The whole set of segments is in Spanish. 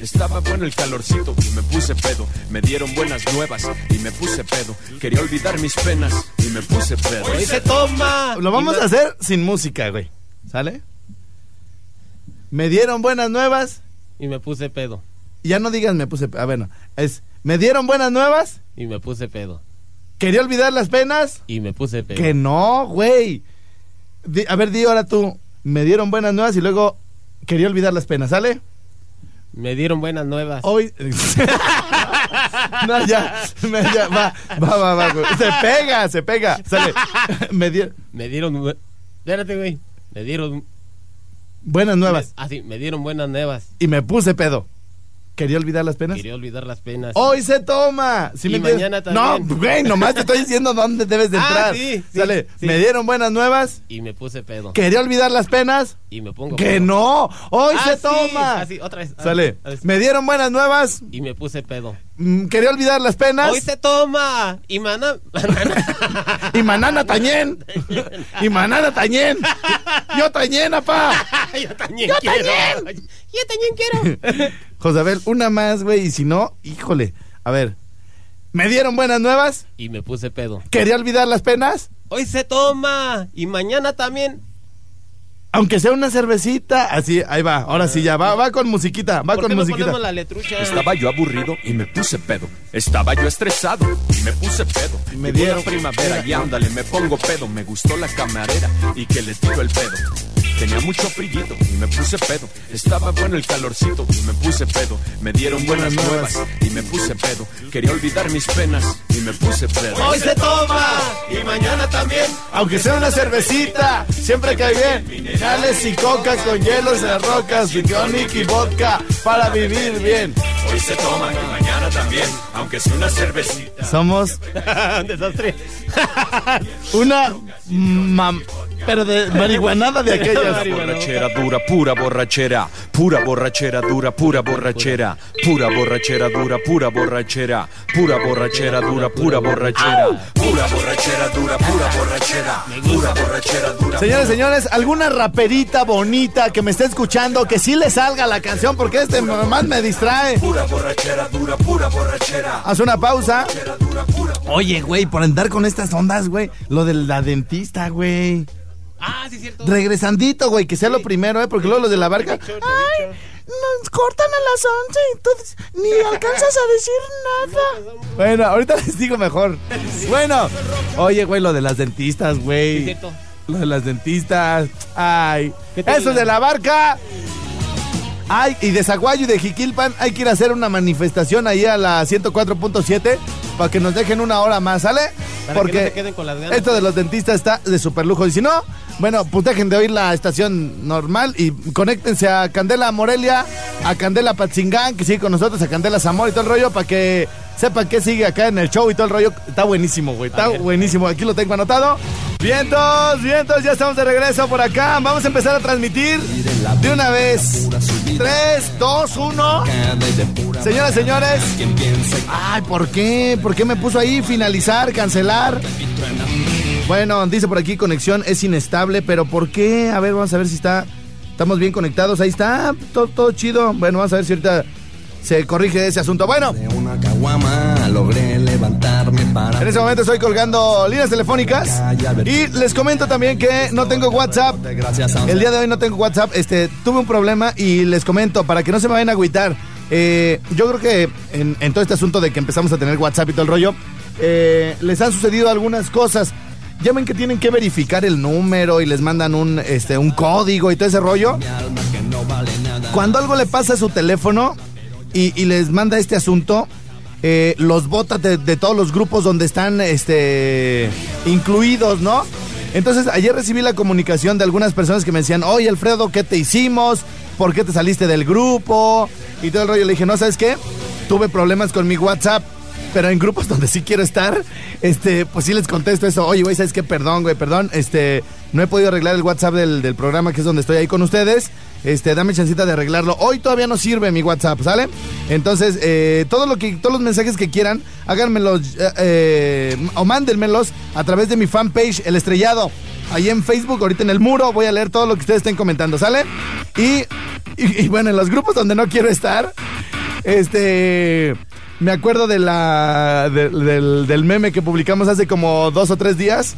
Estaba bueno el calorcito y me puse pedo. Me dieron buenas nuevas y me puse pedo. Quería olvidar mis penas y me puse pedo. Hoy se toma. Lo vamos a hacer sin música, güey. ¿Sale? Me dieron buenas nuevas. Y me puse pedo. Ya no digas me puse pedo. Ah, bueno. Es, me dieron buenas nuevas. Y me puse pedo. Quería olvidar las penas. Y me puse pedo. Que no, güey. Di- a ver, di ahora tú. Me dieron buenas nuevas y luego quería olvidar las penas, ¿sale? Me dieron buenas nuevas. Hoy. no, ya, me- ya, va, va, va, va, güey. Se pega, se pega. Sale. Me dieron Me dieron. Espérate, güey. Me dieron. buenas nuevas Ah, sí, me dieron buenas nuevas. y me puse pedo. ¿Quería olvidar las penas? Quería olvidar las penas. Hoy se toma. ¿Sí Y me mañana también. No, güey, nomás te estoy diciendo dónde debes de Ah, entrar. sí, sí, Sale. sí. Me dieron buenas nuevas. Y me puse pedo. ¿Quería olvidar las penas? Y me pongo Que pedo. no. Hoy Ah, se toma. Ah, sí, otra vez. Ah, Sale. ah. Me dieron buenas nuevas. Y me puse pedo. Mm, ¿Quería olvidar las penas? Hoy se toma. Y mana. Y manana tañén. y manana tañén. Yo tañén, apá. Yo también Yo quiero. también. Yo también quiero. Josabel, una más, güey. Y si no, híjole. A ver. ¿Me dieron buenas nuevas? Y me puse pedo. ¿Quería olvidar las penas? Hoy se toma. Y mañana también. Aunque sea una cervecita. Así, ahí va. Ahora sí, ya. Va, va con musiquita. Va ¿Por con qué no musiquita. ponemos la letrucha? Estaba yo aburrido y me puse pedo. Estaba yo estresado y me puse pedo. Me Llegó dieron- la primavera y ándale, me pongo pedo. Me gustó la camarera y que le tiro el pedo. Tenía mucho frillito y me puse pedo. Estaba bueno el calorcito y me puse pedo. Me dieron buenas nuevas y me puse pedo. Quería olvidar mis penas y me puse pedo. Hoy se toma. Y mañana también. Aunque sea una cervecita, siempre cae bien. Minerales y coca con hielos de rocas, y tonic y vodka para vivir bien. Hoy se toma y mañana también, aunque sea una cervecita. Somos Un desastre. una mam... Pero de marihuanada de aquellas. Borrachera dura, pura borrachera, pura borrachera dura, pura borrachera, pura borrachera dura, pura borrachera, pura borrachera dura, pura borrachera, pura borrachera dura, pura borrachera, pura borrachera dura. Señores, señores, alguna raperita bonita que me esté escuchando, que sí le salga la canción, porque este más me distrae. Pura borrachera dura, pura borrachera. Haz una pausa. Oye, güey, por andar con estas ondas, güey, lo de la dentista, güey. Ah, sí, cierto. Regresandito, güey, que sea lo primero, ¿eh? Porque luego los de la barca. Dicho. Nos cortan a las 11 entonces ni alcanzas a decir nada. Bueno, ahorita les digo mejor. Bueno, oye, güey, lo de las dentistas, güey. Lo de las dentistas. Ay, ¿Qué te eso digan? de la barca. Ay, y de Zaguayo y de Jiquilpan hay que ir a hacer una manifestación ahí a la 104.7 para que nos dejen una hora más, ¿sale? Para que no se queden con las ganas. esto de los dentistas está de super lujo. Y si no, bueno, pues dejen de oír la estación normal y conéctense a Candela Morelia, a Candela Patzingán, que sigue con nosotros, a Candela Zamora y todo el rollo, para que sepan qué sigue acá en el show y todo el rollo. Está buenísimo, güey. Está buenísimo. Aquí lo tengo anotado. Vientos, vientos, ya estamos de regreso por acá. Vamos a empezar a transmitir de una vez. 3, 2, 1. Señoras, señores. Ay, ¿por qué? ¿Por qué me puso ahí finalizar, cancelar? Bueno, dice por aquí conexión es inestable, pero ¿por qué? A ver, vamos a ver si está. Estamos bien conectados. Ahí está, todo, todo chido. Bueno, vamos a ver si ahorita se corrige ese asunto. Bueno, De una caguama, logré levantarme para. En ese momento estoy colgando líneas telefónicas. Y les comento también que no tengo WhatsApp. El día de hoy no tengo WhatsApp. Este, tuve un problema y les comento para que no se me vayan a agüitar. Eh, yo creo que en, en todo este asunto de que empezamos a tener WhatsApp y todo el rollo, eh, les han sucedido algunas cosas. Ya ven que tienen que verificar el número y les mandan un, este, un código y todo ese rollo. Cuando algo le pasa a su teléfono y, y les manda este asunto, eh, los bota de, de todos los grupos donde están este, incluidos, ¿no? Entonces, ayer recibí la comunicación de algunas personas que me decían, oye, Alfredo, ¿qué te hicimos? ¿Por qué te saliste del grupo? Y todo el rollo. Le dije, no, ¿sabes qué? Tuve problemas con mi WhatsApp, pero en grupos donde sí quiero estar, este, pues sí les contesto eso. Oye, güey, ¿sabes qué? Perdón, güey, perdón. Este, no he podido arreglar el WhatsApp del, del programa, que es donde estoy ahí con ustedes. Este, dame chancita de arreglarlo. Hoy todavía no sirve mi WhatsApp, ¿sale? Entonces, eh, todo lo que, todos los mensajes que quieran, háganmelos eh, eh, o mándenmelos a través de mi fanpage, El Estrellado. Ahí en Facebook, ahorita en el muro, voy a leer todo lo que ustedes estén comentando, ¿sale? Y, y, bueno, en los grupos donde no quiero estar, este... Me acuerdo de la, de- del, del meme que publicamos hace como dos o tres días,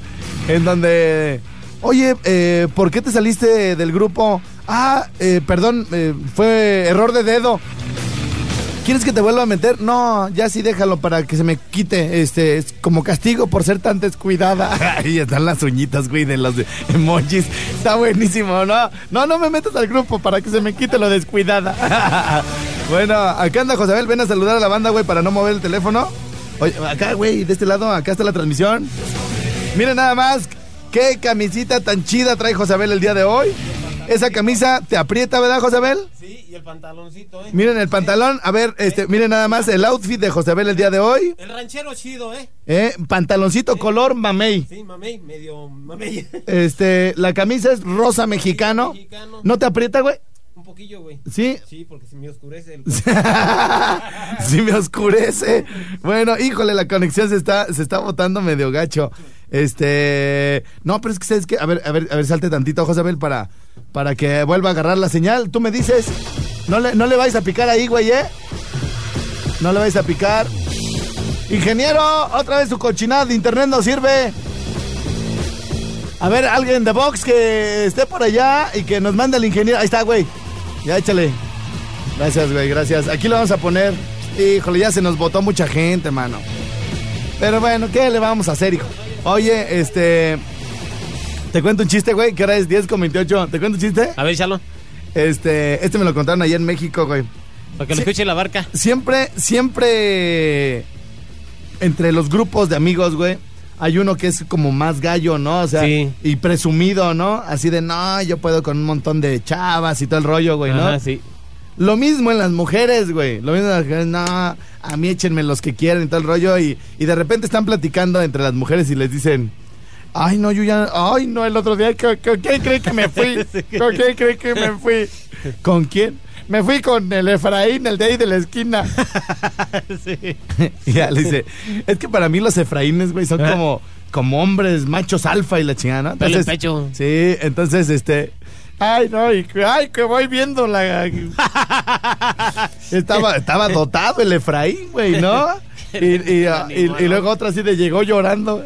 en donde, oye, eh, ¿por qué te saliste del grupo? Ah, eh, perdón, eh, fue error de dedo. ¿Quieres que te vuelva a meter? No, ya sí déjalo para que se me quite, este, es como castigo por ser tan descuidada. Ahí están las uñitas, güey, de los emojis. Está buenísimo, ¿no? No, no me metas al grupo para que se me quite lo descuidada. bueno, acá anda Josabel, ven a saludar a la banda, güey, para no mover el teléfono. Oye, acá, güey, de este lado, acá está la transmisión. Miren nada más, qué camisita tan chida trae Josabel el día de hoy. Esa camisa te aprieta, ¿verdad, Josabel? Sí, y el pantaloncito, ¿eh? Miren el pantalón, a ver, este, miren nada más el outfit de Josabel el día de hoy. El ranchero chido, ¿eh? Eh, pantaloncito color mamey. Sí, mamey, medio mamey. Este, la camisa es rosa mexicano. mexicano. ¿No te aprieta, güey? Un poquillo, güey. Sí. Sí, porque se me oscurece el... sí me oscurece. Bueno, híjole, la conexión se está, se está botando medio gacho. Este, no, pero es que sabes que, a ver, a ver, a ver, salte tantito, Josabel, para, para que vuelva a agarrar la señal. Tú me dices, no le, no le vais a picar ahí, güey, ¿eh? No le vais a picar. Ingeniero, otra vez su cochinada de internet no sirve. A ver, alguien de Vox que esté por allá y que nos mande el ingeniero. Ahí está, güey. Ya échale. Gracias, güey, gracias. Aquí lo vamos a poner. Híjole, ya se nos votó mucha gente, mano. Pero bueno, ¿qué le vamos a hacer, hijo? Oye, este. Te cuento un chiste, güey, que ahora es 10 con 28. ¿Te cuento un chiste? A ver, échalo. Este, este me lo contaron allá en México, güey. Para que lo escuche la barca. Siempre, siempre entre los grupos de amigos, güey, hay uno que es como más gallo, ¿no? O sea, Sí. y presumido, ¿no? Así de, no, yo puedo con un montón de chavas y todo el rollo, güey, ¿no? Ajá, sí. Lo mismo en las mujeres, güey. Lo mismo en las mujeres, no, a mí échenme los que quieran y todo el rollo. Y, y de repente están platicando entre las mujeres y les dicen, ay, no, yo ya, ay, no, el otro día, ¿con, con quién cree que me fui? ¿Con quién cree que me fui? ¿Con quién? Me fui con el Efraín, el de ahí de la esquina. sí. y ya le dice, es que para mí los Efraínes, güey, son Ah. como, como hombres machos alfa y la chingada, ¿no? En pecho. Sí, entonces, este... Ay, no, y ay, que voy viendo la... estaba, estaba dotado el Efraín, güey, ¿no? Y, y, y- y luego otro así de llegó llorando.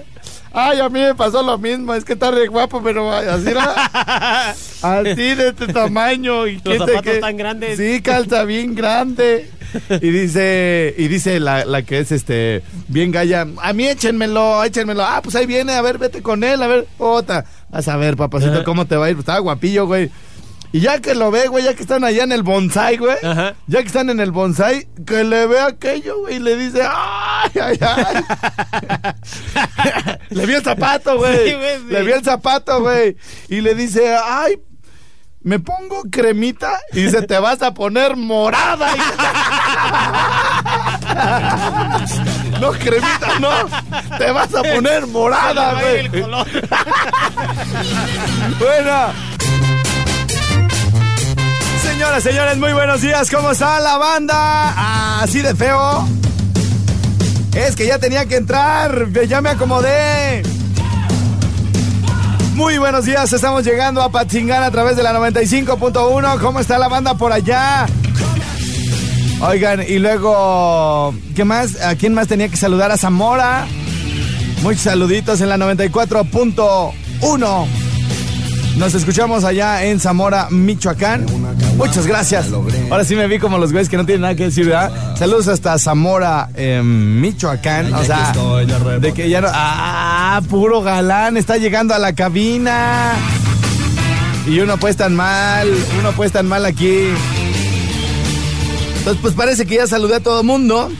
Ay, a mí me pasó lo mismo, es que está re guapo, pero así era. Así de este tamaño. Y Los zapatos qué. tan grandes. Sí, calza bien grande. Y dice, y dice la, la que es este, bien galla, a mí échenmelo, échenmelo. Ah, pues ahí viene, a ver, vete con él, a ver, otra. Vas a ver, papacito, cómo te va a ir. Pues estaba guapillo, güey. Y ya que lo ve, güey, ya que están allá en el bonsai, güey. Ajá. Ya que están en el bonsai, que le ve aquello, güey, y le dice, ¡ay, ay, ay! le vio el zapato, güey. Sí, sí. Le vio el zapato, güey. Y le dice, ¡ay! Me pongo cremita y dice, te vas a poner morada. no, cremita, no. Te vas a poner morada, Se güey. Bueno. Señoras, señores, muy buenos días. ¿Cómo está la banda? Así de feo. Es que ya tenía que entrar. Ya me acomodé. Muy buenos días. Estamos llegando a Patzingán a través de la 95.1. ¿Cómo está la banda por allá? Oigan, y luego, ¿qué más? ¿A quién más tenía que saludar? A Zamora. Muchos saluditos en la 94.1. Nos escuchamos allá en Zamora, Michoacán. Muchas gracias. Ahora sí me vi como los güeyes que no tienen nada que decir, ¿verdad? Saludos hasta Zamora, eh, Michoacán. O sea, de que ya no. ¡Ah! Puro galán. Está llegando a la cabina. Y uno pues tan mal. Uno pues tan mal aquí. Entonces, pues parece que ya saludé a todo el mundo.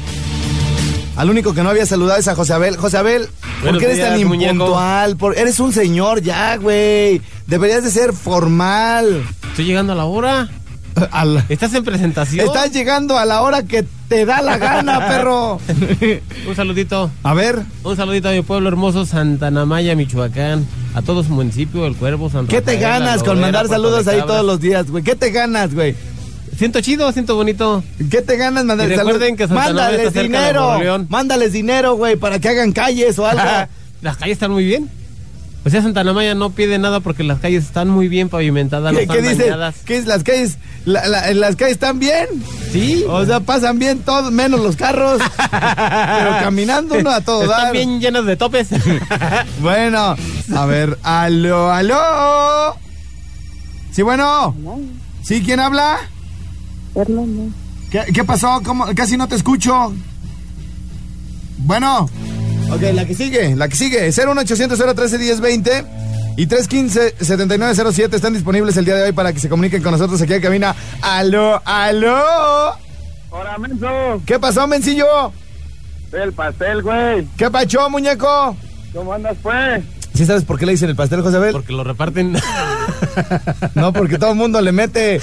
Al único que no había saludado es a José Abel. José Abel, ¿por qué eres tan días, impuntual? Por- eres un señor ya, güey. Deberías de ser formal. Estoy llegando a la hora. ¿Estás en presentación? Estás llegando a la hora que te da la gana, perro. Un saludito. A ver, Un saludito a mi pueblo hermoso, Santa Namaya, Michoacán. A todo su municipio, El Cuervo, San ¿qué te Rafael, ganas con mandar Puerto saludos ahí todos los días, güey? ¿Qué te ganas, güey? Siento chido, siento bonito. ¿Qué te ganas mandar recuerden que Santa Mándales está cerca de dinero. Moroleón. Mándales dinero, güey, para que hagan calles o algo. Las calles están muy bien. O sea, Santa Namaya no pide nada porque las calles están muy bien pavimentadas, no ¿Qué, están qué dice? ¿Qué es? ¿Las calles, la- la- las calles están bien? Sí. O sea, pasan bien todos, menos los carros. pero caminando uno a todo están dar. bien llenas de topes. Bueno, a ver, aló, aló. Sí, bueno. ¿Sí? ¿Quién habla? ¿Qué, qué pasó? ¿Cómo? Casi no te escucho. Bueno. Ok, la que sigue, la que sigue. 01800 013 1020 y 315 7907 están disponibles el día de hoy para que se comuniquen con nosotros aquí en cabina. Aló, aló. Hola, menso. ¿Qué pasó, mencillo? El pastel, güey. ¿Qué pachó, muñeco? ¿Cómo andas, pues? ¿Sí sabes por qué le dicen el pastel, José Abel? porque lo reparten. No, porque todo el mundo le mete.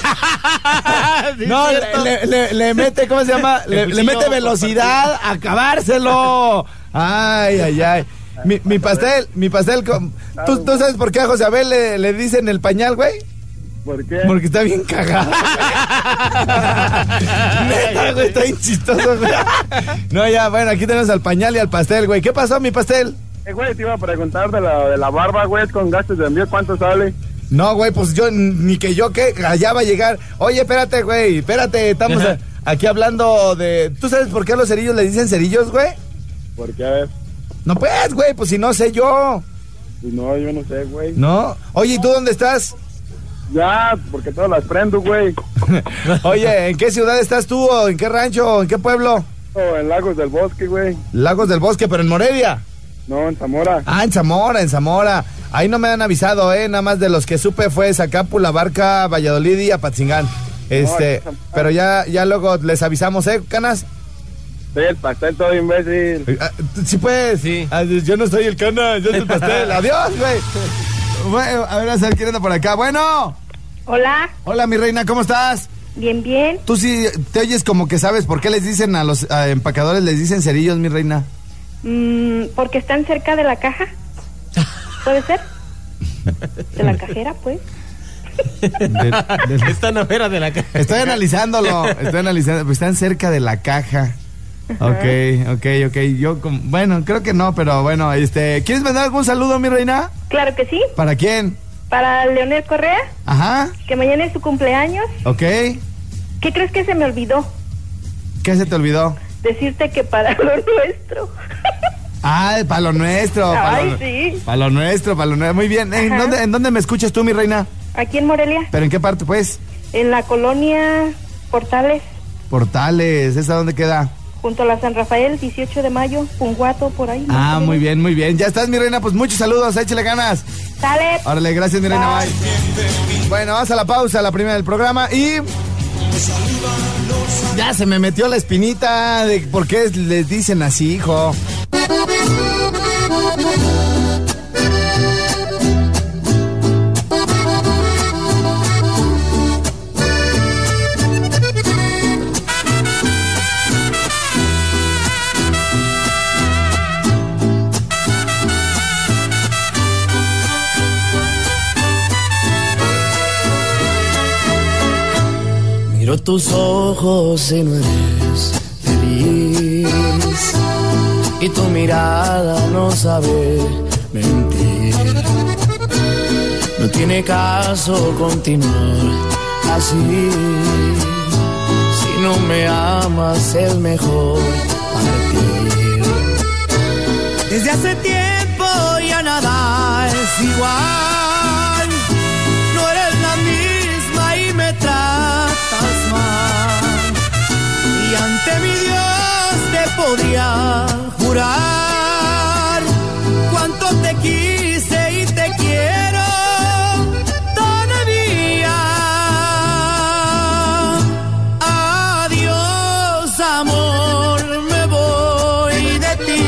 no, le, le- le mete, ¿cómo se llama? Le, mete velocidad a acabárselo. Ay, ay, ay. Mi, mi pastel, mi pastel. con- ¿Tú, tú sabes por qué a José Abel le, le dicen el pañal, güey? ¿Por qué? Porque está bien cagado. Neta, güey, está bien chistoso, güey. No, ya, bueno, aquí tenemos al pañal y al pastel, güey. ¿Qué pasó, mi pastel? Eh, güey, te iba a preguntar de la, de la barba, güey, con gastos de envío, ¿cuánto sale? No, güey, pues yo, ni que yo, que allá va a llegar. Oye, espérate, güey, espérate, estamos a- aquí hablando de... ¿Tú sabes por qué a los cerillos le dicen cerillos, güey? Porque, a ver, No, pues, güey, pues si no sé yo, pues no, yo no sé, güey. ¿no? Oye, ¿y tú dónde estás? Ya, porque todas las prendo, güey. Oye, ¿en qué ciudad estás tú? ¿O en qué rancho? ¿O en qué pueblo? O en Lagos del Bosque, güey. Lagos del Bosque, pero en Morelia. No, en Zamora. Ah, en Zamora, en Zamora. Ahí no me han avisado, ¿eh? Nada más de los que supe fue Zacapula, Barca, Valladolid y Apatzingán. Este, pero ya, ya luego les avisamos, ¿eh, canas? Soy el pastel todo imbécil. Ah, Sí, pues. Sí. Ah, yo no soy el cana, yo soy el pastel. Adiós, güey. Bueno, a ver, a ver quién anda por acá. Bueno. Hola, Hola, mi reina, ¿cómo estás? bien, bien. Tú sí te oyes como que sabes por qué les dicen a los a empacadores, les dicen cerillos, mi reina. Mm, porque están cerca de la caja. ¿Puede ser? De la cajera, pues. De- de- Están afuera de la calle. estoy analizándolo, estoy analizando, pues están cerca de la caja. Ok, ok, ok. Yo, como- bueno, creo que no, pero bueno, este, ¿quieres mandar algún saludo, mi reina? Claro que sí. ¿Para quién? Para Leonel Correa, Ajá, que mañana es su cumpleaños. ok. ¿Qué crees que se me olvidó? ¿Qué se te olvidó? Decirte que para lo nuestro. Ah, para lo nuestro. Para Ay, lo, sí. pa' lo nuestro, para lo nuestro. Muy bien. ¿En dónde, ¿En dónde me escuchas tú, mi reina? Aquí en Morelia, ¿Pero en qué parte, pues? en la colonia Portales, Portales, ¿esa dónde queda? junto a la San Rafael, 18 de mayo, Punguato, por ahí. Ah, muy bien, muy bien. Ya estás, mi reina. Pues muchos saludos, échale ganas. Sale. Órale, gracias, mi reina. Bye. Bueno, vamos a la pausa, la primera del programa. Y. Ya se me metió la espinita de por qué les dicen así, hijo. Miro tus ojos y no eres feliz. Y tu mirada no sabe mentir. No tiene caso continuar así. Si no me amas es mejor partir. Desde hace tiempo ya nada es igual. Podría jurar cuánto te quise y te quiero todavía. Adiós, amor, me voy de ti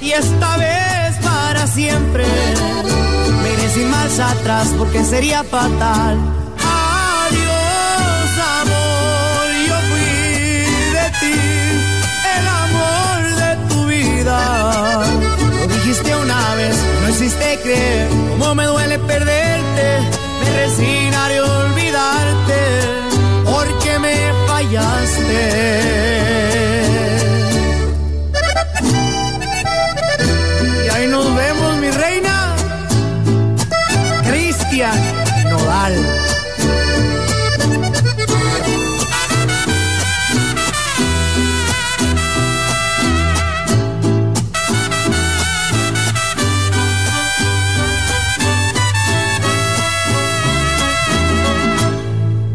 y esta vez para siempre. Me iré sin marcha atrás porque sería fatal. Existe creer. Cómo me duele perderte, me resignaré a olvidarte, porque me fallaste.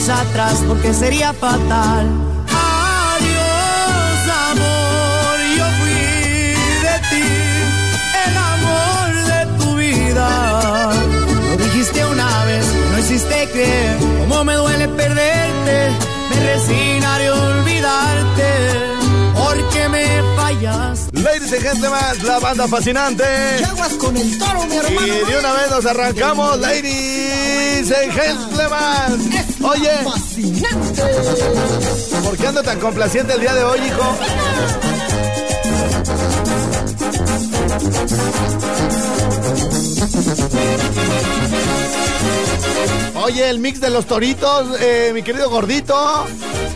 marcha atrás porque sería fatal. Adiós, amor, yo fui de ti, el amor de tu vida. Lo dijiste una vez, no existe creer. Cómo me duele perderte, me resignaré a olvidarte, porque me fallas. Ladies and gentlemen, la banda fascinante. Aguas con el toro, mi hermano. Y de una vez nos arrancamos, ladies and gentlemen. Oye, Fascinante. ¿por qué ando tan complaciente el día de hoy, hijo? Oye, el mix de los toritos, eh, mi querido gordito,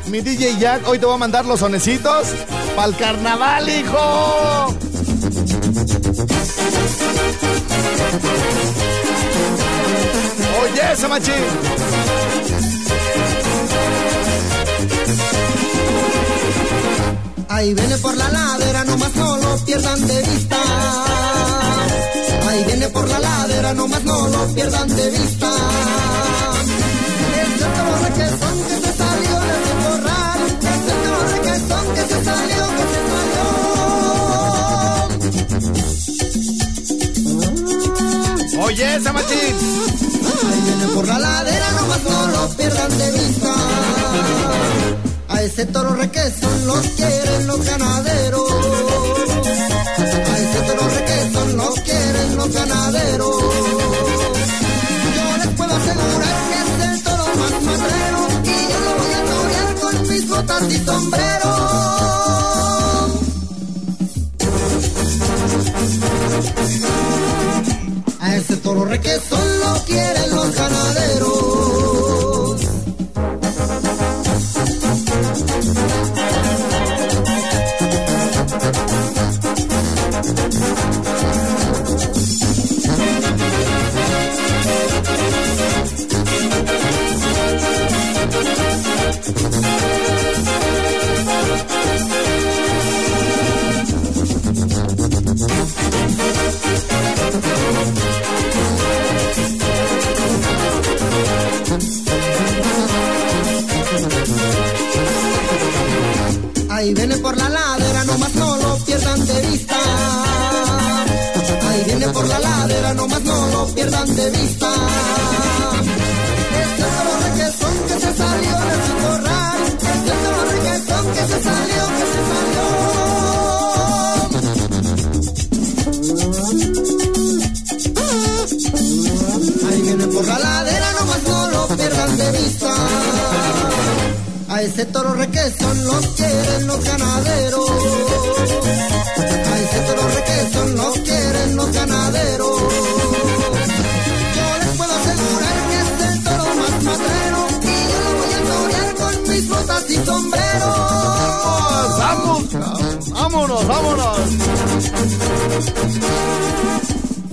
mi DJ Jack, hoy te voy a mandar los sonecitos para el carnaval, hijo. Oye, ese machín. Ahí viene por la ladera, nomás no lo pierdan de vista. Ahí viene por la ladera, nomás no lo pierdan de vista. Es el toro requesón que se salió de su corral. Es el toro requesón que se salió, que se salió. Oye, ese machín. Ahí viene por la ladera, nomás no lo pierdan de vista. A ese toro requesón los quieren los ganaderos. A ese toro requesón los quieren los ganaderos. Yo les puedo asegurar que es el toro más madrero. Y yo lo voy a torear con mis botas y sombrero. A ese toro requesón lo quieren los ganaderos. Ahí viene por la ladera, nomás no lo pierdan de vista. Ahí viene por la ladera, nomás no lo pierdan de vista. Ese toro requesón los quieren los ganaderos. A ese toro requesón los quieren los ganaderos. Yo les puedo asegurar que es el toro más matrero. Y yo lo voy a torear con mis botas y sombrero. ¡Vamos! ¡Vámonos, vámonos!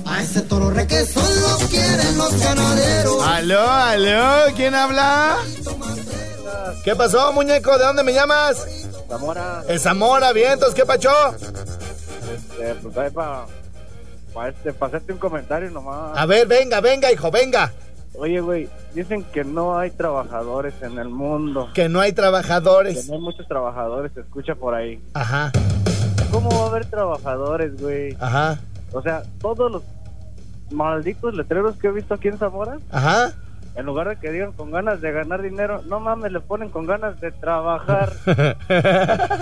A ese toro requesón los quieren los ganaderos. ¡Aló, aló! ¿Quién habla? ¿Qué pasó, muñeco? ¿De dónde me llamas? Zamora, En Zamora, vientos, ¿qué pacho? este, pues ahí para pa este, pa hacerte un comentario nomás. A ver, venga, venga, hijo, venga. Oye, güey, dicen que no hay trabajadores en el mundo. Que no hay Que trabajadores. no hay muchos trabajadores, se escucha por ahí. Ajá, ¿Cómo va a haber trabajadores, güey? ajá, O sea, todos los malditos letreros que he visto aquí en Zamora, ajá. En lugar de que digan con ganas de ganar dinero, no mames, le ponen con ganas de trabajar.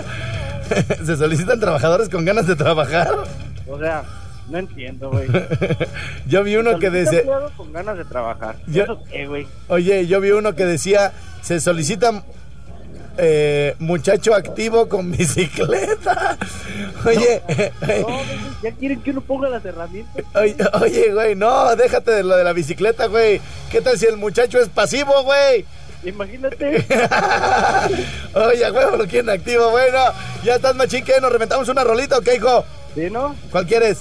¿Se solicitan trabajadores con ganas de trabajar? O sea, no entiendo, güey. Yo vi uno que decía... con ganas de trabajar. Oye, yo vi uno que decía, se solicita eh, muchacho activo con bicicleta. Oye, No, güey, ya quieren que uno ponga las herramientas. oye, oye, güey, no, déjate de lo de la bicicleta, güey. ¿Qué tal si el muchacho es pasivo, güey? Imagínate. Oye, güey, lo quieren activo, bueno. Ya estás machín, ¿qué? ¿Nos reventamos una rolita o qué, hijo? ¿Sí, no? ¿Cuál quieres?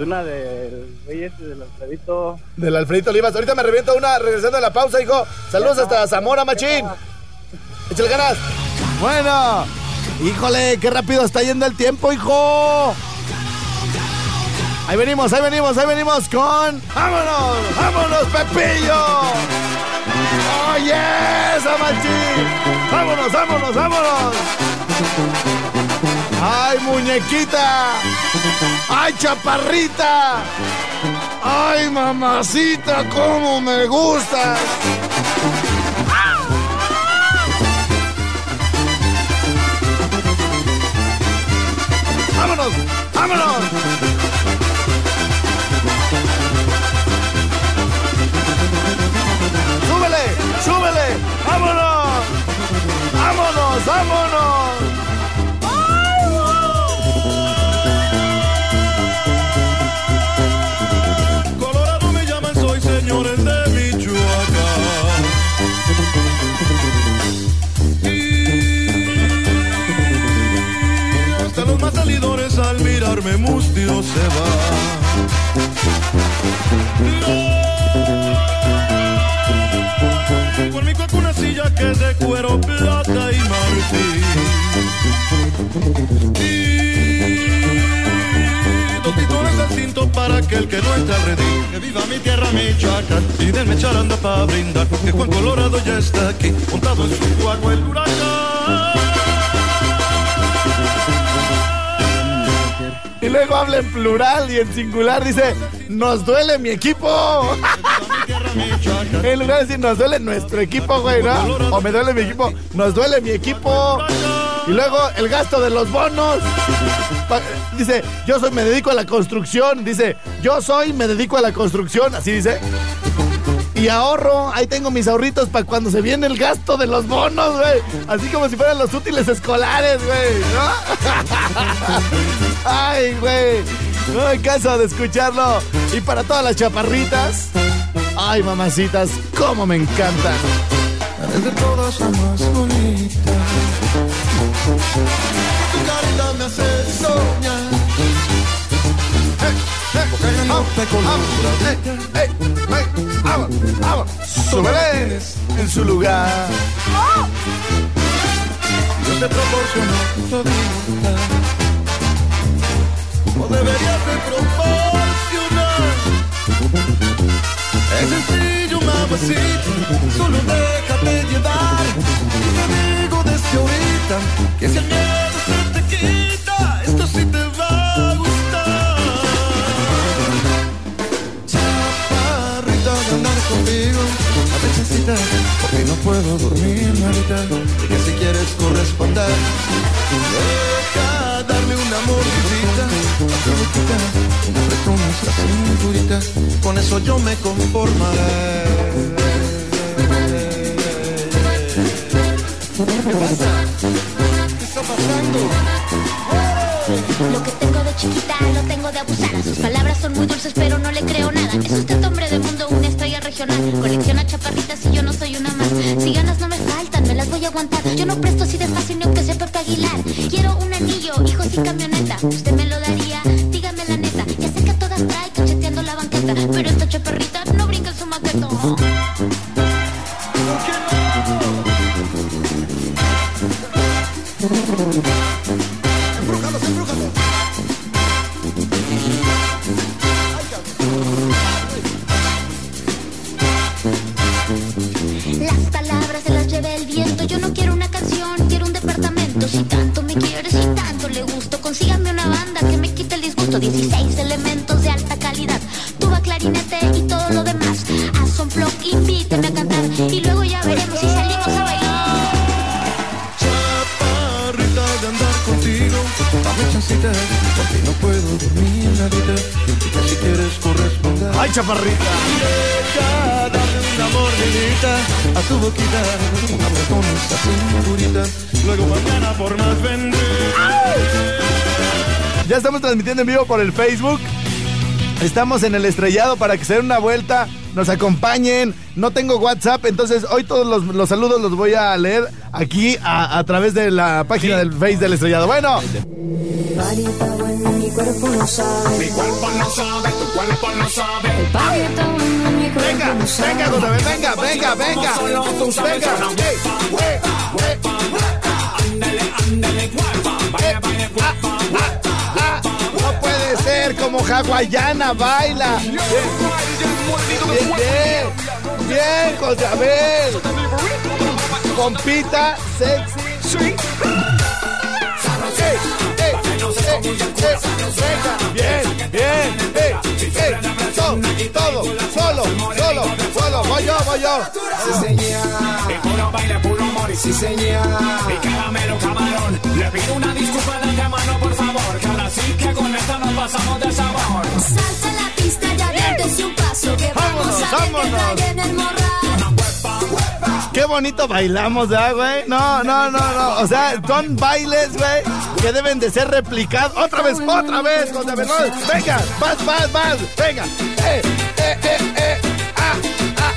Una del güey este del Alfredito. Del Alfredito Olivas. Ahorita me reviento una regresando de la pausa, hijo. Saludos hasta Zamora, machín. Échale ganas. Bueno. Híjole, qué rápido está yendo el tiempo, hijo. Ahí venimos, ahí venimos, ahí venimos con... ¡Vámonos! ¡Vámonos, Pepillo! ¡Oye, esa machín! ¡Vámonos, vámonos, vámonos! ¡Ay, muñequita! ¡Ay, chaparrita! ¡Ay, mamacita! ¡Cómo me gustas! Se van. Con mi cuaco una silla que es de cuero, plata y marfil. Y dos titones al cinto para aquel que no entra al redil. Que viva mi tierra, Michoacán. Y denme charanda para brindar. Que Juan Colorado ya está aquí, montado en su cuaco el huracán. Y luego habla en plural y en singular dice, nos duele mi equipo. en lugar de decir, nos duele nuestro equipo, güey, ¿no? O me duele mi equipo, nos duele mi equipo. Y luego el gasto de los bonos. Dice, yo soy, me dedico a la construcción. Dice, yo soy, me dedico a la construcción. Así dice. Y ahorro, ahí tengo mis ahorritos para cuando se viene el gasto de los bonos, güey. Así como si fueran los útiles escolares, güey, ¿no? Ay, güey. No hay caso de escucharlo. Y para todas las chaparritas. Ay, mamacitas, cómo me encantan. Es de todas más. Tu carita me hace soñar. ¡Súbele en su lugar! Yo te proporciono todita. No deberías de proporcionar. Es sencillo, mamacita. Solo déjate llevar. Y te digo desde ahorita que si el miedo se Porque no puedo dormir ahorita Y que si quieres corresponder Deja darme un amor y Me retomas cinturita Con eso yo me conformaré ¿Qué pasa? ¿Qué está pasando? Lo que tengo de chiquita lo tengo de abusada Sus palabras son muy dulces pero no le creo nada. Es usted hombre de mundo, una estrella regional. Colecciona chaparritas y yo no soy una más. Si ganas no me faltan, me las voy a aguantar. Yo no presto así de fácil ni aunque sea Pepe Aguilar. Quiero un anillo, hijos y camioneta. Por el Facebook. Estamos en el estrellado para que se den una vuelta, nos acompañen. No tengo WhatsApp, entonces hoy todos los, los saludos los voy a leer aquí a, a través de la página del Face del estrellado. Bueno, party está bueno, mi cuerpo no sabe. Mi cuerpo no sabe, tu cuerpo no sabe. El party está bueno, mi cuerpo venga, venga, venga, venga, Venga, hawaiana baila. Bien, bien, bien, José Abel. Compita sexy. Bien, bien, todo, todo, solo, solo, solo, voy yo, voy yo. Sí, señor. Y puro baile, puro amor. Sí, señor. Y caramelo, camarón. Le pido una disculpa de antemano, por favor. Que ahora sí que con esta nos pasamos de sabor. Salta en la pista y aviéntese un paso que vamos Vámonos, a ver en el morral. Qué bonito bailamos, ¿verdad, güey? No, no, no, no. O sea, son bailes, güey, que deben de ser replicados. Otra vez, otra vez, José Abel. Venga, vas, vas, vas. Venga. Eh, eh, eh, eh. Ah, ah,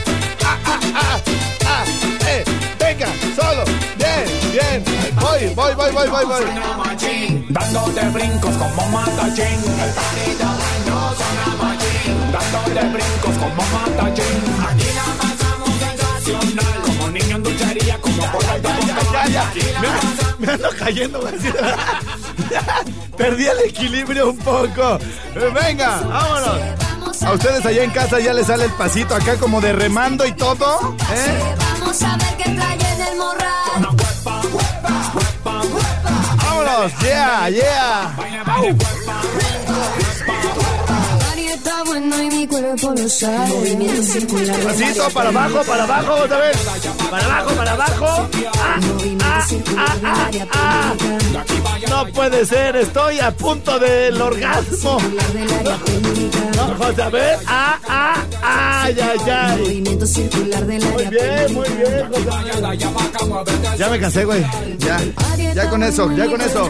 ah, ah, ah, ah, eh. Venga, solo. Bien, bien. Voy, voy, voy, voy, voy, voy. machín, dándote brincos como matachín. El patito bueno suena machín, dándote brincos como matachín. Aquí la pasamos sensacional, como niño en dulcería, como por ahí Ya, ya. Me, ando- me ando cayendo, güey. Perdí el equilibrio un poco. Eh, Venga, vámonos. A ustedes allá en casa ya les sale el pasito acá como de remando y todo. ¿eh? Vamos a ver qué trae en el morral. Vámonos, yeah, yeah. Está bueno y mi cuerpo lo sabe. Movimiento circular. de Pasito para abajo, para abajo, otra vez. Para abajo, para abajo. Ah, ah, ah, ah, ah. No puede ser, estoy a punto del orgasmo. No, José, a ver. Ah, ah, ay, ay, ay. Movimiento circular del Muy bien, muy bien, José. Ya me cansé, güey. Ya. Ya con eso, ya con eso.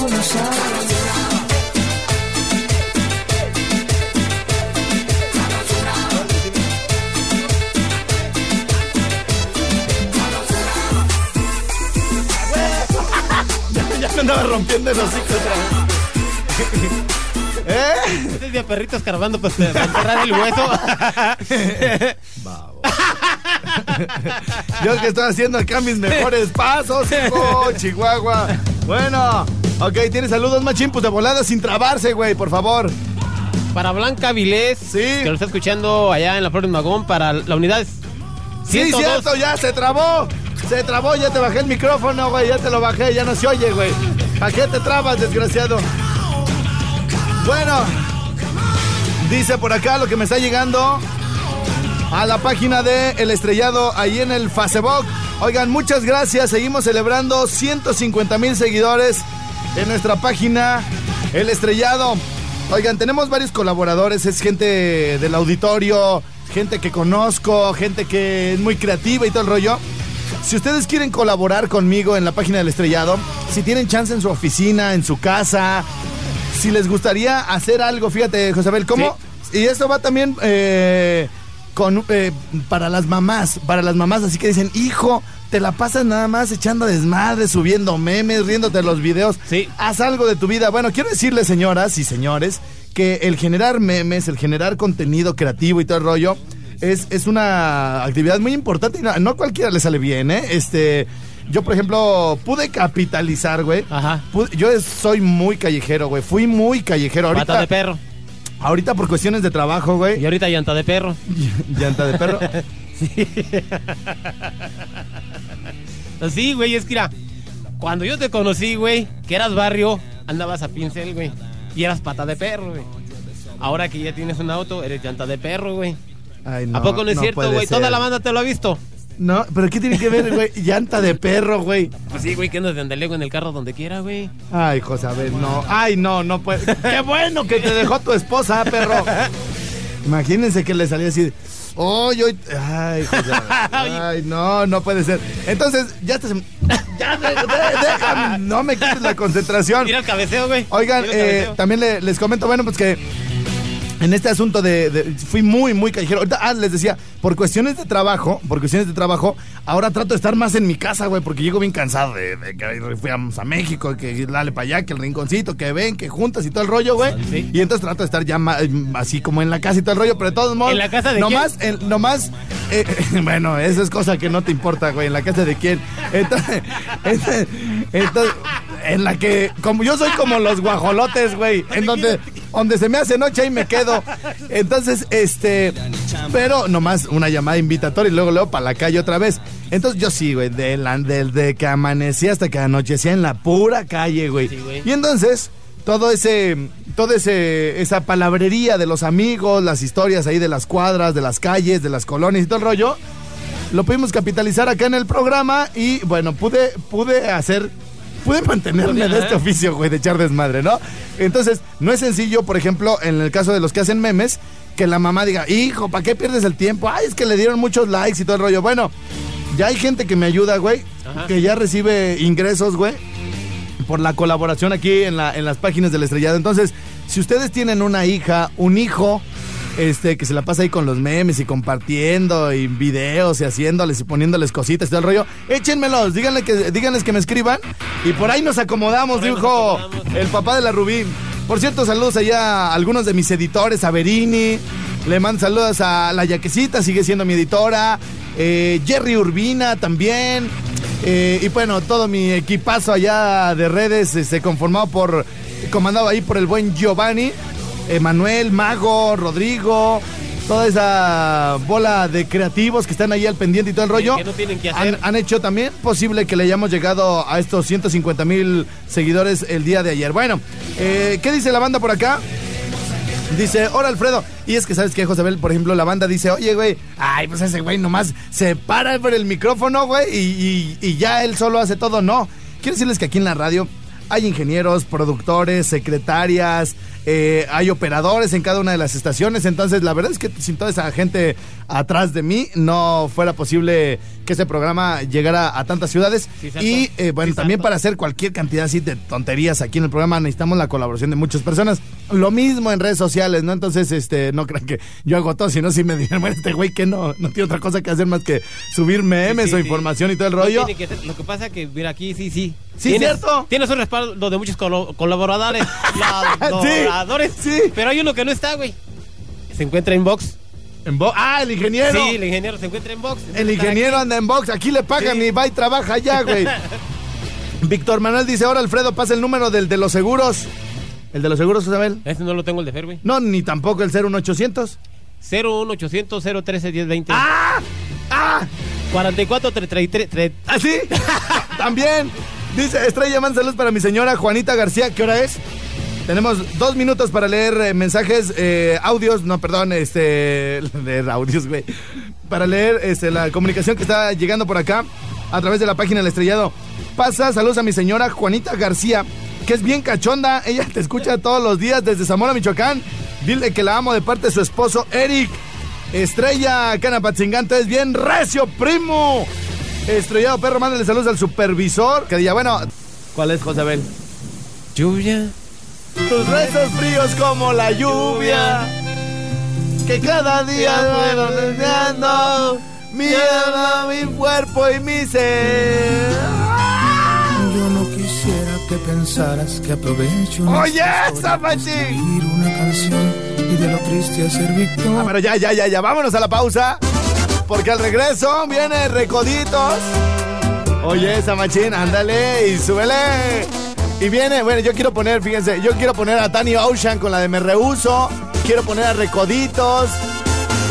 Me andaba rompiendo el hocico otra vez. ¿Eh? Este es de perritos escarbando pues, para enterrar el hueso. Yo que estoy haciendo acá mis mejores pasos, hijo, Chihuahua. Bueno, ok, ¿tienes saludos, machín? Pues de volada sin trabarse, güey, por favor. Para Blanca Vilés, que lo está escuchando allá en la Flor de Magón, para la unidad Sí, 102. cierto, ya se trabó. Se trabó, ya te bajé el micrófono, güey, ya te lo bajé, ya no se oye, güey. ¿A qué te trabas, desgraciado? Bueno, dice por acá lo que me está llegando a la página de El Estrellado, ahí en el Facebook. Oigan, muchas gracias. Seguimos celebrando 150 mil seguidores en nuestra página El Estrellado. Oigan, tenemos varios colaboradores, es gente del auditorio, gente que conozco, gente que es muy creativa y todo el rollo. Si ustedes quieren colaborar conmigo en la página del Estrellado, si tienen chance en su oficina, en su casa, si les gustaría hacer algo, fíjate, Josabel, ¿cómo? Y esto va también eh, con eh, para las mamás, para las mamás, así que dicen, hijo, te la pasas nada más echando desmadre, subiendo memes, riéndote los videos. Sí. Haz algo de tu vida. Bueno, quiero decirles, señoras y señores, que el generar memes, el generar contenido creativo y todo el rollo, es, es una actividad muy importante y no, no a cualquiera le sale bien, ¿eh? Este. Yo, por ejemplo, pude capitalizar, güey. Ajá. Pude- yo soy muy callejero, güey. Fui muy callejero. Ahorita, Pata de perro. ahorita por cuestiones de trabajo, güey. Y ahorita llanta de perro. Llanta de perro. Sí, güey, es que mira, cuando yo te conocí, güey, que eras barrio, andabas a pincel, güey. Y eras pata de perro, güey. Ahora que ya tienes un auto, eres llanta de perro, güey. Ay, no, ¿A poco no es no cierto, güey? Toda la banda te lo ha visto. No, pero ¿qué tiene que ver, güey? Llanta de perro, güey. Pues sí, güey, que andas de andalego en el carro donde quiera, güey. Ay, José, a ver, no. Ay, no, no puede. Qué bueno que te dejó tu esposa, perro. Imagínense que le salía así. Ay, ay, ay, José. Ay, no, no puede ser. Entonces, ya estás. Ya, de- déjame. No me quites la concentración. Mira el cabeceo, güey. Oigan, eh, cabeceo. también le- les comento, bueno, pues que en este asunto de, de- fui muy, muy callejero. Ahorita, ah, les decía, por cuestiones de trabajo, por cuestiones de trabajo, ahora trato de estar más en mi casa, güey, porque llego bien cansado de, de que fuimos a México, que dale para allá, que el rinconcito, que ven, que juntas y todo el rollo, güey. Sí. Y entonces trato de estar ya ma- así como en la casa y todo el rollo, pero de todos modos. ¿En la casa de nomás, en- nomás, eh, bueno, eso es cosa que no te importa, güey, en la casa de quién. Entonces, entonces, entonces, en la que, como yo soy como los guajolotes, güey, en donde, donde se me hace noche ahí me quedo. Entonces, este, pero nomás una llamada invitatoria y luego, luego para la calle otra vez. Entonces yo sí, güey, de la- desde que amanecí hasta que anochecía en la pura calle, güey. Sí, güey. Y entonces, todo ese, todo ese, esa palabrería de los amigos, las historias ahí de las cuadras, de las calles, de las colonias y todo el rollo, lo pudimos capitalizar acá en el programa y bueno, pude, pude hacer, pude mantenerme de este oficio, güey, de echar desmadre, ¿no? Entonces, no es sencillo, por ejemplo, en el caso de los que hacen memes, que la mamá diga, hijo, ¿para qué pierdes el tiempo? Ay, es que le dieron muchos likes y todo el rollo. Bueno, ya hay gente que me ayuda, güey, Ajá. que ya recibe ingresos, güey por la colaboración aquí en, la, en las páginas del estrellado. Entonces, si ustedes tienen una hija, un hijo, este, que se la pasa ahí con los memes y compartiendo y videos y haciéndoles y poniéndoles cositas y todo el rollo, échenmelos, díganle que, díganles que me escriban y por ahí nos acomodamos, ahí nos dijo acomodamos. el papá de la Rubín. Por cierto, saludos allá a algunos de mis editores, a Verini, le mando saludos a La Yaquecita, sigue siendo mi editora, eh, Jerry Urbina también, eh, y bueno, todo mi equipazo allá de redes, este, conformado por, comandado ahí por el buen Giovanni, Emanuel, Mago, Rodrigo, toda esa bola de creativos que están ahí al pendiente y todo el rollo. que no tienen que Han, hacer. han hecho también posible que le hayamos llegado a estos 150 mil seguidores el día de ayer. Bueno, eh, ¿qué dice la banda por acá? Dice, hola Alfredo. Y es que, ¿sabes qué, Josabel? Por ejemplo, la banda dice, oye, güey, ay, pues ese güey nomás se para por el micrófono, güey, y, y- y ya él solo hace todo. No. Quiero decirles que aquí en la radio hay ingenieros, productores, secretarias, eh, hay operadores en cada una de las estaciones. Entonces, la verdad es que sin toda esa gente atrás de mí, no fuera posible que este programa llegara a tantas ciudades. Sí, y, eh, bueno, Sí, también para hacer cualquier cantidad así de tonterías aquí en el programa necesitamos la colaboración de muchas personas. Lo mismo en redes sociales, ¿no? Entonces, este, no crean que yo hago todo, sino si me dijeron, bueno, este güey que no, no tiene otra cosa que hacer más que subir memes Sí, o información y todo el No rollo. tiene que ser- lo que pasa que, mira, aquí sí, sí. Sí, Tienes- cierto. Tienes un respaldo de muchos colo- colaboradores. colaboradores. sí. Pero hay uno que no está, güey. Se encuentra en box. En bo- ah, el ingeniero. Sí, el ingeniero se encuentra en box. El ingeniero anda en box, aquí le pagan Sí. y va y trabaja allá, güey. Víctor Manuel dice, ahora Alfredo, pasa el número del de los seguros. ¿El de los seguros, Isabel? Ese no lo tengo el de Fer, güey. No, ni tampoco el 01800. 01800 013 1020. ¡Ah! ¡Ah! 44 33 3. ¿Ah, sí? También. Dice, Estrella, man, saludos para mi señora Juanita García. ¿Qué hora es? Tenemos dos minutos para leer eh, mensajes, eh, audios, no, perdón, este, leer audios, güey. Para leer este, la comunicación que está llegando por acá a través de la página del estrellado. Pasa, saludos a mi señora Juanita García, que es bien cachonda. Ella te escucha todos los días desde Zamora, Michoacán. Dile que la amo de parte de su esposo Eric. Estrella Canapatzingante es bien recio, primo. Estrellado perro, mándale saludos al supervisor. Que diga, bueno, ¿cuál es, Josabel? Lluvia tus besos fríos como la lluvia, que cada día duelo deseando mi alma, mi cuerpo y mi ser. Yo no quisiera que pensaras que aprovecho. Oye, escribir una canción y de lo triste hacer Ah, pero ya, ya, ya, ya, vámonos a la pausa. Porque al regreso viene Recoditos. Oye, Samachín, ándale y súbele. Y viene, bueno, yo quiero poner, fíjense, yo quiero poner a Tani Ocean con la de Me Rehuso. Quiero poner a Recoditos.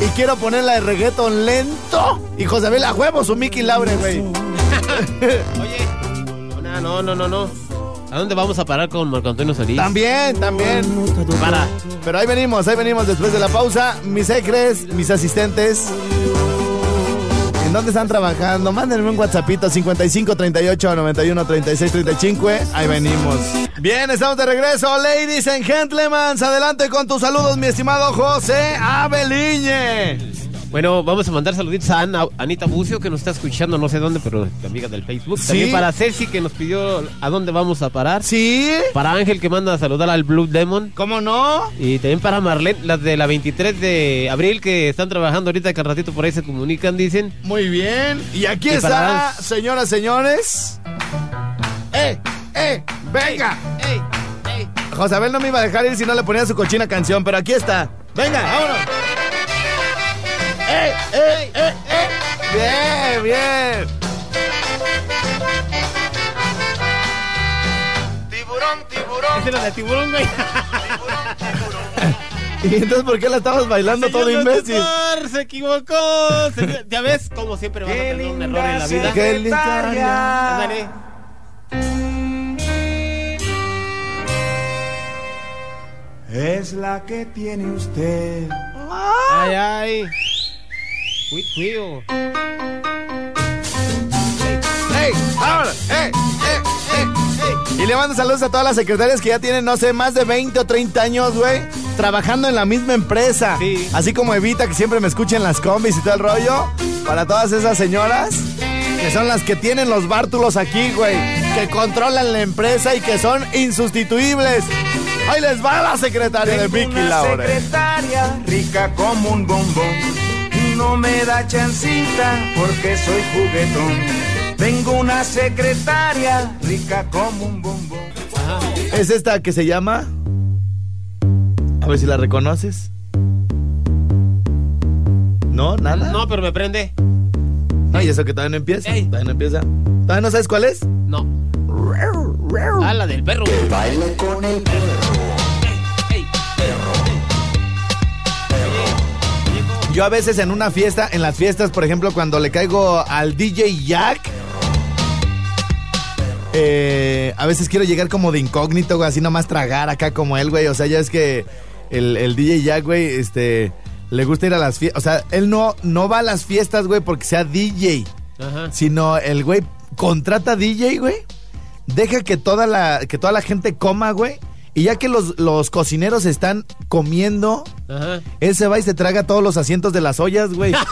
Y quiero poner la de reggaeton lento. Y José a huevo su Mickey Laure, güey. Oye, no, no, no, no. ¿A dónde vamos a parar con Marco Antonio Solís? También, también. Para. Pero ahí venimos, ahí venimos después de la pausa. Mis secres, mis asistentes. ¿En dónde están trabajando? Mándenme un WhatsAppito 55 38 91 36 35. Ahí venimos. Bien, estamos de regreso, ladies and gentlemen. Adelante con tus saludos, mi estimado José Abeliñe. Bueno, vamos a mandar saluditos a Ana- Anita Bucio, que nos está escuchando no sé dónde, pero amiga del Facebook. Sí. También para Ceci, que nos pidió a dónde vamos a parar. Sí. Para Ángel, que manda a saludar al Blue Demon. ¿Cómo no? Y también para Marlene, las de la 23 de abril, que están trabajando ahorita, que al ratito por ahí se comunican, dicen. Muy bien. Y aquí Y está, para- señoras, señores. ¡Eh! ¡Eh! ¡Venga! ¡Ey! ¡Ey! José Abel no me iba a dejar ir si no le ponía su cochina canción, pero aquí está. Venga, vámonos. ¡Eh, eh, eh, eh! Bien, bien. Tiburón, tiburón. Esa es la de tiburón, güey. ¿Y entonces por qué la estabas bailando todo imbécil? locutor, se equivocó. Señor- ya ves, como siempre vas a tener un error en la vida. ¡Qué linda! Ándale. Es la que tiene usted. Ay, ay. Cuid, cuido. ¡Ey! ¡Eh, eh, eh, eh! Y le mando saludos a todas las secretarias que ya tienen, no sé, más de 20 o 30 años, güey, trabajando en la misma empresa. Sí. Así como Evita, que siempre me escucha en las combis y todo el rollo. Para todas esas señoras, que son las que tienen los bártulos aquí, güey, que controlan la empresa y que son insustituibles. Ahí les va la secretaria de Vicky una Laure. secretaria rica como un bombón. No me da chancita porque soy juguetón. Tengo una secretaria rica como un bombón. Es esta que se llama. A ver si la reconoces. ¿No? ¿Nada? No, pero me prende. No, y eso que todavía no empieza. Ey. Todavía no empieza. ¿Todavía no sabes cuál es? No. Ah, la del perro. Baile con el perro. Yo a veces en una fiesta, en las fiestas, por ejemplo, cuando le caigo al DJ Jack, eh, a veces quiero llegar como de incógnito, güey, así nomás tragar acá como él, güey. O sea, ya es que el, el DJ Jack, güey, este, le gusta ir a las fiestas. O sea, él no, no va a las fiestas, güey, porque sea DJ, Ajá. sino el güey contrata DJ, güey. Deja que toda la, que toda la gente coma, güey. Y ya que los, los cocineros están comiendo, Ajá. él se va y se traga todos los asientos de las ollas, güey.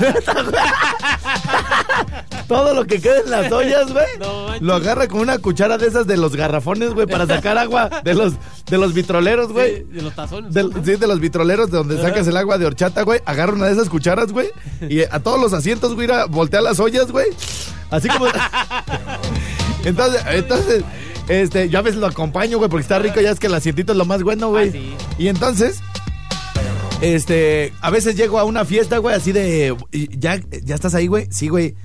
Todo lo que queda en las ollas, güey. No lo agarra con una cuchara de esas de los garrafones, güey, para sacar agua de los, de los vitroleros, güey. De los tazones. Del- sí, de los vitroleros de donde sacas el agua de horchata, güey. Agarra una de esas cucharas, güey. Y a todos los asientos, güey, ir a voltear las ollas, güey. Así como. entonces, entonces, este, yo a veces lo acompaño, güey, porque está rico, ya es que el asientito es lo más bueno, güey. Ah, sí. Y entonces. Este, a veces llego a una fiesta, güey, así de. ¿Ya, ya estás ahí, güey? Sí, güey.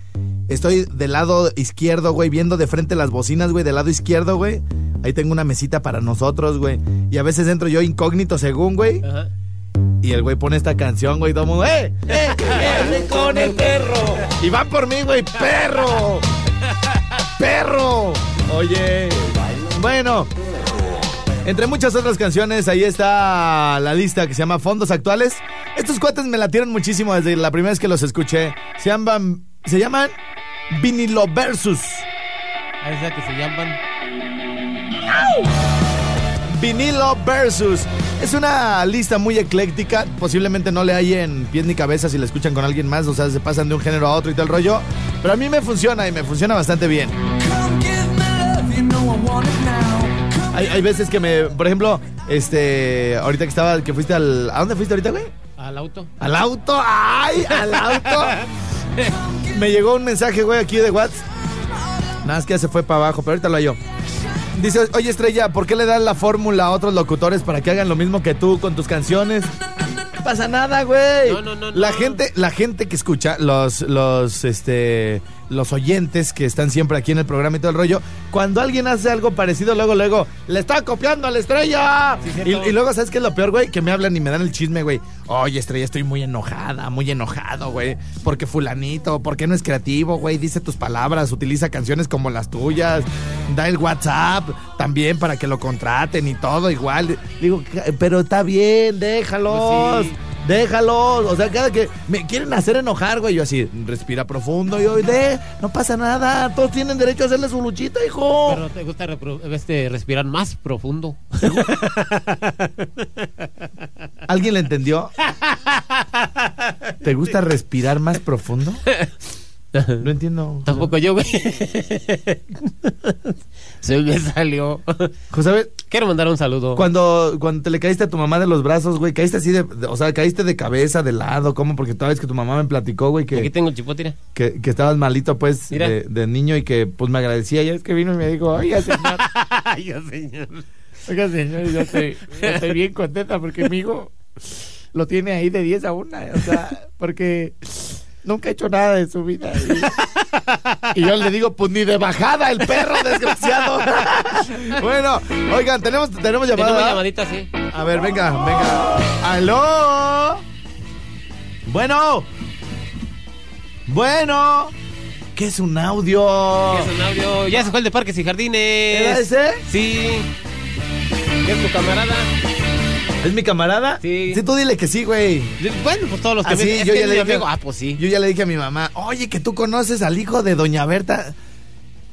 Estoy del lado izquierdo, güey, viendo de frente las bocinas, güey, del lado izquierdo, güey. Ahí tengo una mesita para nosotros, güey. Y a veces entro yo incógnito según, güey. Ajá. Y el güey pone esta canción, güey, todo el mundo, ¡eh! ¡eh! ¡eh! con el perro! Y van por mí, güey, ¡perro! ¡Perro! Oye. Bueno. Entre muchas otras canciones, ahí está la lista que se llama Fondos Actuales. Estos cuates me latieron muchísimo desde la primera vez que los escuché. Se llaman, se llaman Vinilo Versus. Esa que se llaman. Vinilo Versus. Es una lista muy ecléctica. Posiblemente no le hay en pies ni cabeza si la escuchan con alguien más. O sea, se pasan de un género a otro y todo el rollo. Pero a mí me funciona y me funciona bastante bien. Hay, hay veces que me, por ejemplo, este, ahorita que estaba, que fuiste al, ¿a dónde fuiste ahorita, güey? Al auto. Al auto, ay, al auto. me llegó un mensaje, güey, aquí de WhatsApp. Nada más que ya se fue para abajo, pero ahorita lo hallo. Dice, oye Estrella, ¿por qué le das la fórmula a otros locutores para que hagan lo mismo que tú con tus canciones? No pasa nada, güey. No, no, no, La no. gente, la gente que escucha, los, los, este, los oyentes que están siempre aquí en el programa y todo el rollo, cuando alguien hace algo parecido, luego, luego, le está copiando a la estrella. Sí, y, luego, ¿sabes qué es lo peor, güey? Que me hablan y me dan el chisme, güey. Oye, estrella, estoy muy enojada, muy enojado, güey. Porque fulanito, porque no es creativo, güey. Dice tus palabras, utiliza canciones como las tuyas. Da el WhatsApp también para que lo contraten y todo igual. Digo, pero está bien, déjalos. Pues sí. Déjalos, o sea, cada que me quieren hacer enojar, güey, yo así, respira profundo y hoy de, no pasa nada, todos tienen derecho a hacerle su luchita, hijo. Pero te gusta este, respirar más profundo. ¿Alguien le entendió? ¿Te gusta respirar más profundo? No entiendo. Tampoco yo, güey. Se me salió. José, Quiero mandar un saludo. cuando, cuando te le caíste a tu mamá de los brazos, güey, caíste así de, de- o sea, caíste de cabeza, de lado, ¿cómo? Porque toda vez que tu mamá me platicó, güey, Aquí que, tengo el chipote, mira. que, que estabas malito, pues, de, de niño y que, pues, me agradecía. Ya es que vino y me dijo, oiga, señor, Ay, señor. oiga, señor, yo estoy, yo estoy bien contenta porque mi hijo lo tiene ahí de 10 a 1, o sea, porque nunca ha hecho nada de su vida. Y, y yo le digo, pues, ni de bajada el perro, desgraciado. bueno, oigan, tenemos, tenemos llamada. Tenemos llamadita, sí. A ver, venga, venga. ¡Aló! Bueno. Bueno. ¿Qué es un audio? Es un audio. Ya se fue el de Parques y Jardines. ¿Era ese? Sí. ¿Es tu camarada? ¿Es mi camarada? Sí. Sí, tú dile que sí, güey. Bueno, pues todos los que Ah, sí, me- yo que ya le dije-. Ah, pues sí. Yo ya le dije a mi mamá, oye, que tú conoces al hijo de Doña Berta.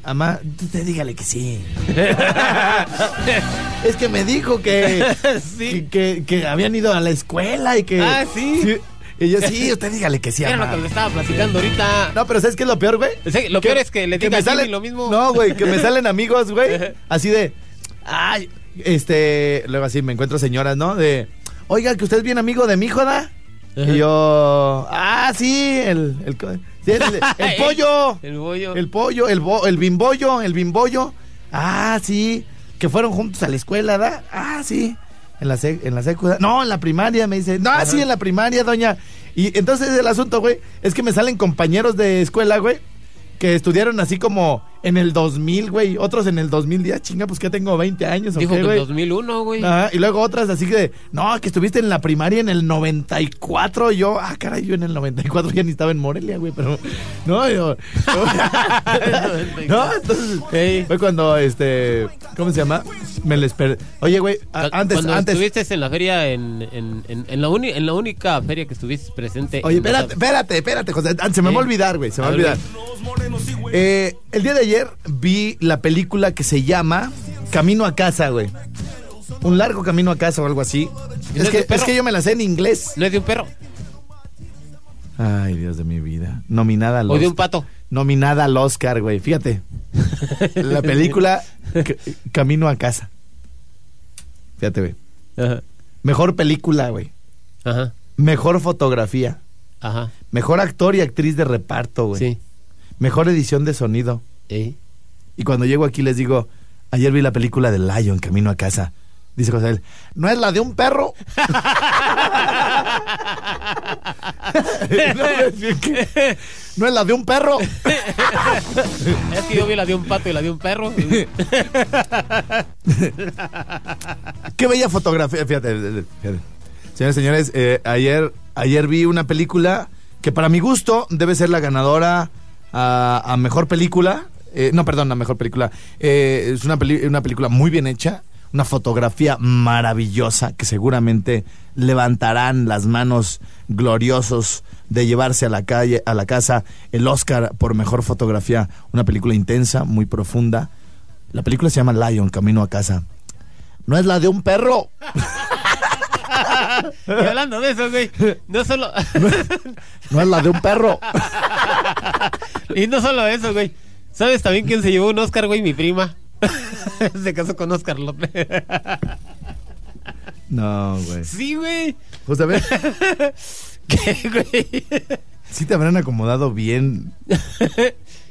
Mamá, tú te dígale que sí. es que me dijo que, Sí. que, que- que habían ido a la escuela y que... Ah, ¿sí? Y yo, sí, usted dígale que sí, Era lo que le estaba platicando ahorita. No, pero ¿sabes qué es lo peor, güey? Sí, lo peor es que le diga me a Jimmy salen- lo mismo. No, güey, que me salen amigos, güey. Así de. Ay, este. Luego así me encuentro señoras, ¿no? De. Oiga, que usted es bien amigo de mi hijo, ¿da? Y yo. Ah, sí, el. El, co- sí, el- el pollo. El bollo. El pollo, el, bo- el bimbollo, el bimbollo. Ah, sí. Que fueron juntos a la escuela, ¿da? Ah, sí. En la, sec- en la secu- No, en la primaria, me dice. No, sí, en la primaria, doña. Y entonces el asunto, güey, es que me salen compañeros de escuela, güey, que estudiaron así como en el 2000, güey. Otros en el 2010. Chinga, pues que tengo 20 años, ¿o Dijo qué, que en güey? 2001, güey. Ajá, y luego otras así que, no, que estuviste en la primaria en el 94. Y yo, ah, caray, yo en el 94 ya ni estaba en Morelia, güey, pero. No, yo. no, entonces. Ey. Fue cuando, este. ¿Cómo se llama? Me les per... Oye, güey, antes, Cuando antes. estuviste en la feria, en, en, en, en la uni- en la única feria que estuviste presente. Oye, espérate, WhatsApp. espérate, espérate, José. Ah, Se me va a olvidar, güey, se me A va a ver, olvidar. Eh, el día de ayer vi la película que se llama Camino a casa, güey. Un largo camino a casa o algo así. ¿Y Es que, es que yo me la sé en inglés. ¿No es de un perro? Ay, Dios de mi vida. Nominada al ¿O de un Oscar. pato? Nominada al Oscar, güey. Fíjate. La película C- Camino a casa. Fíjate, güey. Ajá. Mejor película, güey. Ajá. Mejor fotografía. Ajá. Mejor actor y actriz de reparto, güey. Sí. Mejor edición de sonido. Y cuando llego aquí les digo, ayer vi la película de Lion, Camino a casa. Dice José, ¿no es la de un perro? no, es que- ¿no es la de un perro? Es que yo vi la de un pato y la de un perro. Qué bella fotografía. Fíjate, fíjate. Señores, señores, eh, ayer, ayer vi una película que para mi gusto debe ser la ganadora a, mejor película. Eh, no, perdón, a mejor película. Eh, es una, una película muy bien hecha, una fotografía maravillosa que seguramente levantarán las manos gloriosos de llevarse a la calle, a la casa el Oscar por mejor fotografía. Una película intensa, muy profunda. La película se llama Lion, Camino a casa. No es la de un perro. y hablando de eso, güey. No solo. No es la de un perro. y no solo eso, güey. ¿Sabes también quién se llevó un Oscar, güey? Mi prima. Se casó con Oscar López. No, güey. Sí, güey. Pues a ver, ¿Qué, güey? sí te habrán acomodado bien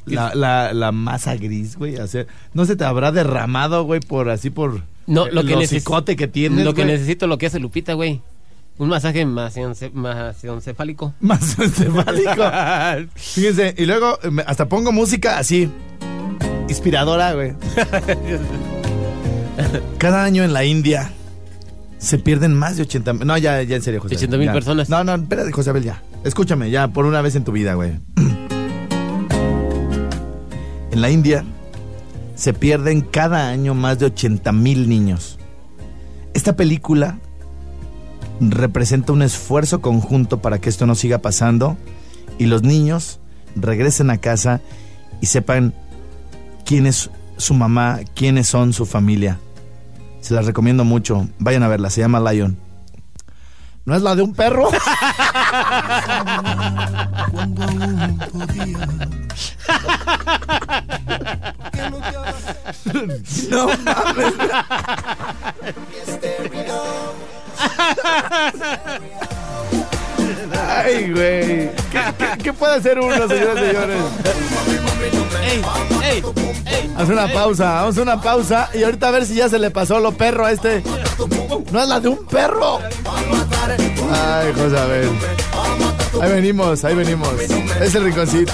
la, la, la masa gris, güey. O sea, no se te habrá derramado, güey, por así por No, lo que el hocicote que tienes. Lo que güey. necesito, lo que hace Lupita, güey. Un masaje masionce- masioncefálico. Más encefálico. Fíjense, y luego hasta pongo música así, inspiradora, güey. Cada año en la India se pierden más de 80 mil. No, ya, ya en serio, José. 80 mil personas. No, no, espérate, José Abel, ya. Escúchame, ya, por una vez en tu vida, güey. En la India se pierden cada año más de 80 mil niños. Esta película representa un esfuerzo conjunto para que esto no siga pasando y los niños regresen a casa y sepan quién es su mamá, quiénes son su familia. Se las recomiendo mucho. Vayan a verla, se llama Lion. ¿No es la de un perro? Cuando aún podía. No mames. Ay, güey. ¿Qué, qué, qué puede hacer uno, señoras y señores? Una pausa, vamos a una pausa y ahorita a ver si ya se le pasó lo perro a este. ¿No es la de un perro? Ay, José, a ver. Ahí venimos, ahí venimos. Es el rinconcito.